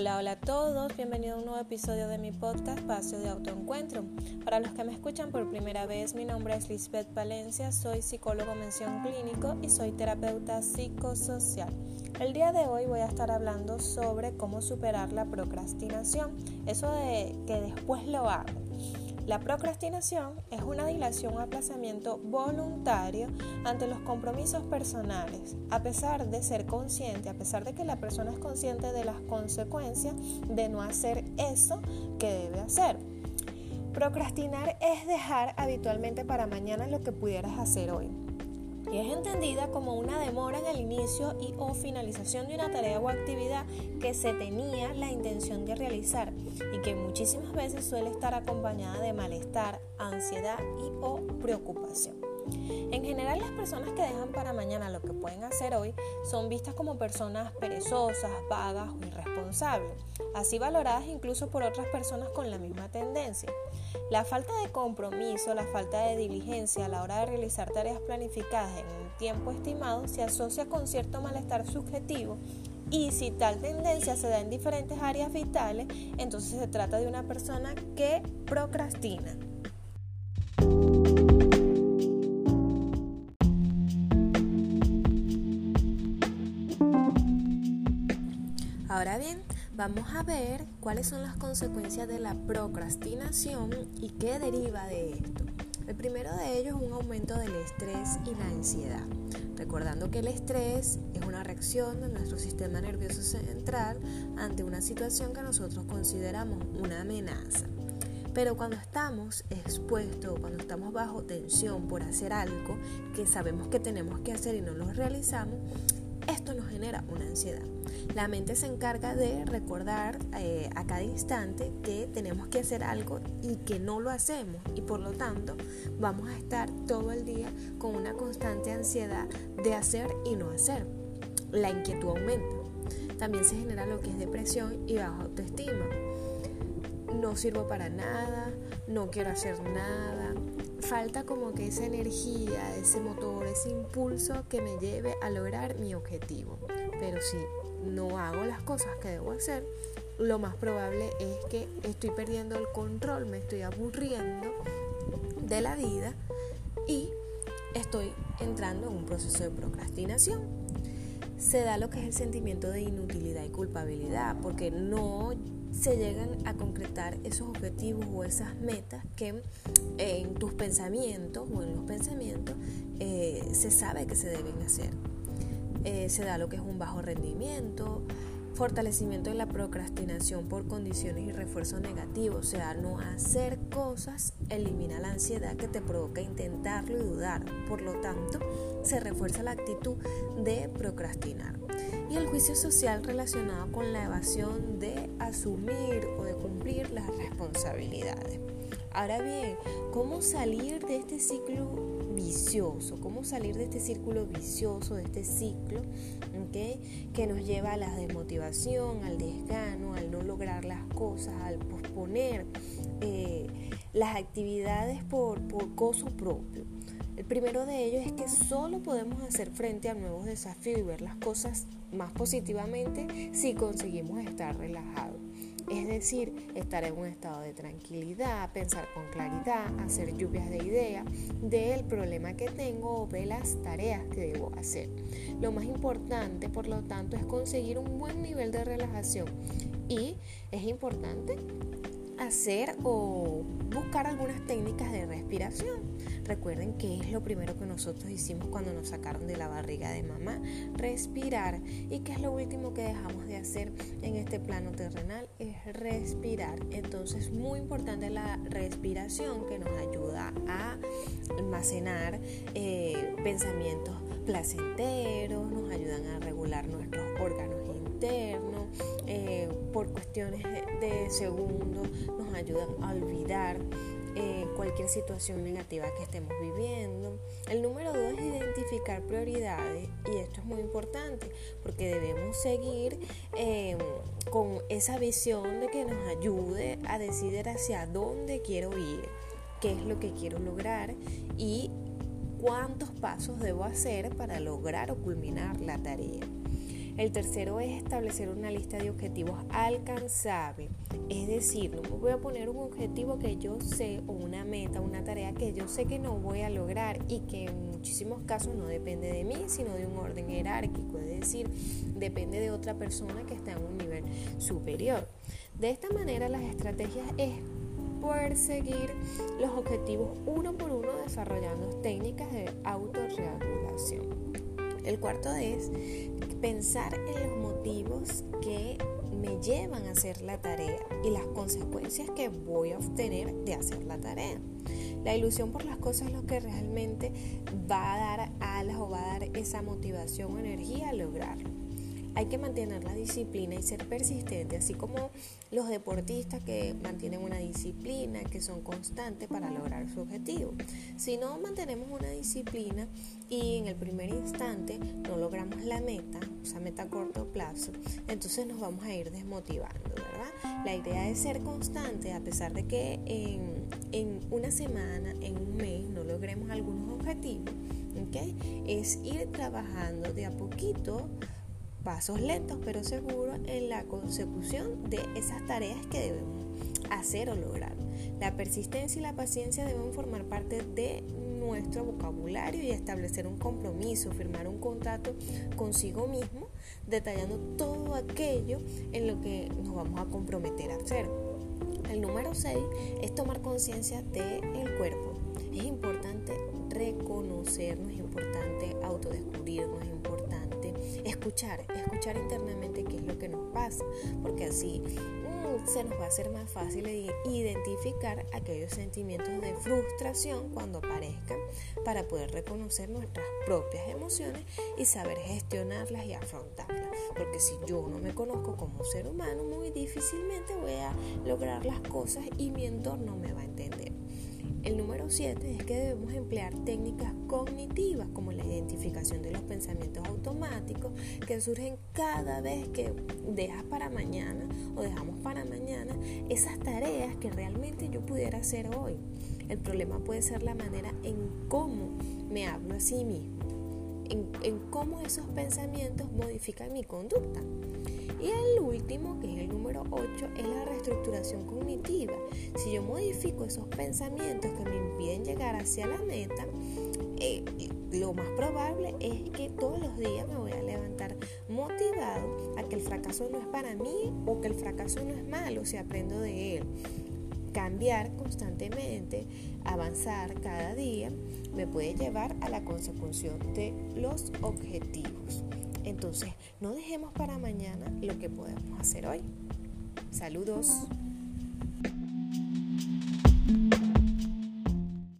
Hola, hola a todos, bienvenido a un nuevo episodio de mi podcast Espacio de Autoencuentro. Para los que me escuchan por primera vez, mi nombre es Lisbeth Valencia, soy psicólogo mención clínico y soy terapeuta psicosocial. El día de hoy voy a estar hablando sobre cómo superar la procrastinación, eso de que después lo hago. La procrastinación es una dilación o aplazamiento voluntario ante los compromisos personales, a pesar de ser consciente, a pesar de que la persona es consciente de las consecuencias de no hacer eso que debe hacer. Procrastinar es dejar habitualmente para mañana lo que pudieras hacer hoy y es entendida como una demora en el inicio y o finalización de una tarea o actividad que se tenía la intención de realizar y que muchísimas veces suele estar acompañada de malestar, ansiedad y o preocupación. En general las personas que dejan para mañana lo que pueden hacer hoy son vistas como personas perezosas, vagas o irresponsables, así valoradas incluso por otras personas con la misma tendencia. La falta de compromiso, la falta de diligencia a la hora de realizar tareas planificadas en un tiempo estimado se asocia con cierto malestar subjetivo y si tal tendencia se da en diferentes áreas vitales, entonces se trata de una persona que procrastina. Ahora bien, vamos a ver cuáles son las consecuencias de la procrastinación y qué deriva de esto. El primero de ellos es un aumento del estrés y la ansiedad. Recordando que el estrés es una reacción de nuestro sistema nervioso central ante una situación que nosotros consideramos una amenaza. Pero cuando estamos expuestos, cuando estamos bajo tensión por hacer algo que sabemos que tenemos que hacer y no lo realizamos, esto nos genera una ansiedad. La mente se encarga de recordar eh, a cada instante que tenemos que hacer algo y que no lo hacemos y por lo tanto vamos a estar todo el día con una constante ansiedad de hacer y no hacer. La inquietud aumenta. También se genera lo que es depresión y baja autoestima. No sirvo para nada, no quiero hacer nada. Falta como que esa energía, ese motor, ese impulso que me lleve a lograr mi objetivo. Pero si no hago las cosas que debo hacer, lo más probable es que estoy perdiendo el control, me estoy aburriendo de la vida y estoy entrando en un proceso de procrastinación. Se da lo que es el sentimiento de inutilidad y culpabilidad, porque no se llegan a concretar esos objetivos o esas metas que en tus pensamientos o en los pensamientos eh, se sabe que se deben hacer. Eh, se da lo que es un bajo rendimiento, fortalecimiento de la procrastinación por condiciones y refuerzo negativo, o sea, no hacer cosas elimina la ansiedad que te provoca intentarlo y dudar, por lo tanto, se refuerza la actitud de procrastinar. Y el juicio social relacionado con la evasión de asumir o de cumplir las responsabilidades. Ahora bien, ¿cómo salir de este ciclo vicioso, cómo salir de este círculo vicioso, de este ciclo que nos lleva a la desmotivación, al desgano, al no lograr las cosas, al posponer eh, las actividades por, por gozo propio. El primero de ellos es que solo podemos hacer frente a nuevos desafíos y ver las cosas más positivamente si conseguimos estar relajados. Es decir, estar en un estado de tranquilidad, pensar con claridad, hacer lluvias de ideas del problema que tengo o de las tareas que debo hacer. Lo más importante, por lo tanto, es conseguir un buen nivel de relajación y es importante hacer o buscar algunas técnicas de respiración. Recuerden que es lo primero que nosotros hicimos cuando nos sacaron de la barriga de mamá, respirar. Y que es lo último que dejamos de hacer en este plano terrenal, es respirar. Entonces, muy importante la respiración que nos ayuda a almacenar eh, pensamientos placenteros, nos ayudan a regular nuestros órganos internos, eh, por cuestiones de, segundos, nos ayudan a olvidar eh, cualquier situación negativa que estemos viviendo. El número dos es identificar prioridades y esto es muy importante porque debemos seguir eh, con esa visión de que nos ayude a decidir hacia dónde quiero ir, qué es lo que quiero lograr y cuántos pasos debo hacer para lograr o culminar la tarea. El tercero es establecer una lista de objetivos alcanzables. Es decir, no me voy a poner un objetivo que yo sé o una meta, una tarea que yo sé que no voy a lograr y que en muchísimos casos no depende de mí, sino de un orden jerárquico. Es decir, depende de otra persona que está en un nivel superior. De esta manera las estrategias es perseguir los objetivos uno por uno desarrollando técnicas de autorregulación. El cuarto es pensar en los motivos que me llevan a hacer la tarea y las consecuencias que voy a obtener de hacer la tarea. La ilusión por las cosas es lo que realmente va a dar alas o va a dar esa motivación o energía a lograrlo hay que mantener la disciplina y ser persistente, así como los deportistas que mantienen una disciplina, que son constantes para lograr su objetivo. Si no mantenemos una disciplina y en el primer instante no logramos la meta, o sea, meta a corto plazo, entonces nos vamos a ir desmotivando, ¿verdad? La idea es ser constante a pesar de que en, en una semana, en un mes, no logremos algunos objetivos, ¿ok? Es ir trabajando de a poquito pasos lentos pero seguros en la consecución de esas tareas que debemos hacer o lograr. La persistencia y la paciencia deben formar parte de nuestro vocabulario y establecer un compromiso, firmar un contrato consigo mismo, detallando todo aquello en lo que nos vamos a comprometer a hacer. El número 6 es tomar conciencia del cuerpo. Es importante reconocernos, es importante autodescubrirnos, es importante escuchar, escuchar internamente qué es lo que nos pasa, porque así mm, se nos va a hacer más fácil identificar aquellos sentimientos de frustración cuando aparezcan para poder reconocer nuestras propias emociones y saber gestionarlas y afrontarlas. Porque si yo no me conozco como ser humano, muy difícilmente voy a lograr las cosas y mi entorno me va a entender. 7 es que debemos emplear técnicas cognitivas como la identificación de los pensamientos automáticos que surgen cada vez que dejas para mañana o dejamos para mañana esas tareas que realmente yo pudiera hacer hoy. El problema puede ser la manera en cómo me hablo a sí mismo, en, cómo esos pensamientos modifican mi conducta. Y el último, que es el número 8, es la reestructuración cognitiva. Si yo modifico esos pensamientos que me impiden llegar hacia la meta, eh, lo más probable es que todos los días me voy a levantar motivado a que el fracaso no es para mí o que el fracaso no es malo si aprendo de él. Cambiar constantemente, avanzar cada día, me puede llevar a la consecución de los objetivos. Entonces, no dejemos para mañana lo que podemos hacer hoy. Saludos.